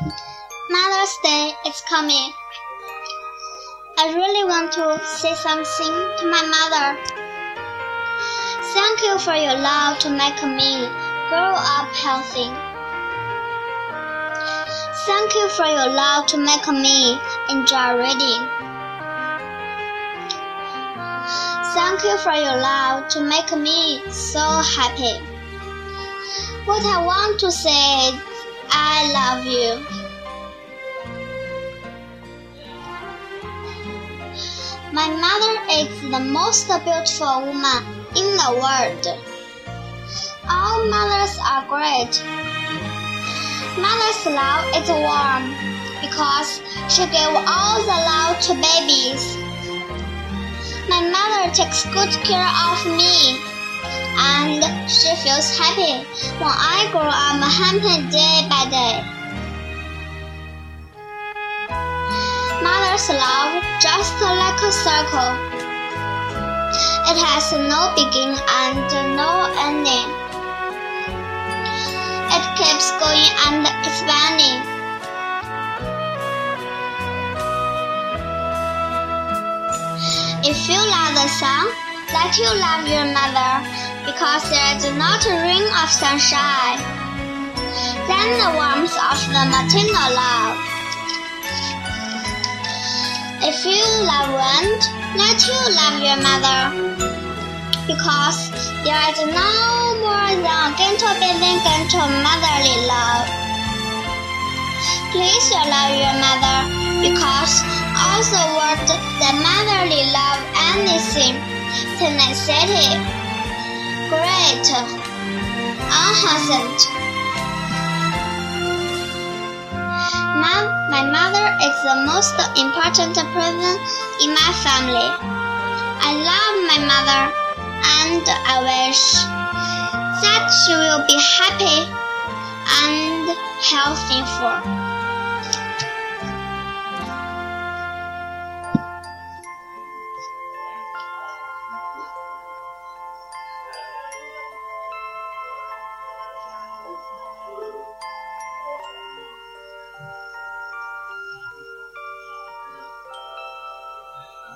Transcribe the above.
Mother's Day is coming. I really want to say something to my mother. Thank you for your love to make me grow up healthy. Thank you for your love to make me enjoy reading. Thank you for your love to make me so happy. What I want to say I love you. My mother is the most beautiful woman in the world. All mothers are great. Mother's love is warm because she gave all the love to babies. My mother takes good care of me feels happy when I grow up happy day by day. Mother's love just like a circle. It has no beginning and no ending. It keeps going and expanding. If you love the sun, let you love your mother, because there is not a ring of sunshine. Then the warmth of the maternal love. If you love wind, let you love your mother, because there is no more than gentle beating gentle motherly love. Please you love your mother, because the world the motherly love anything, tenacity, great, unhasn't. Mom, my mother is the most important person in my family. I love my mother and I wish that she will be happy and healthy for.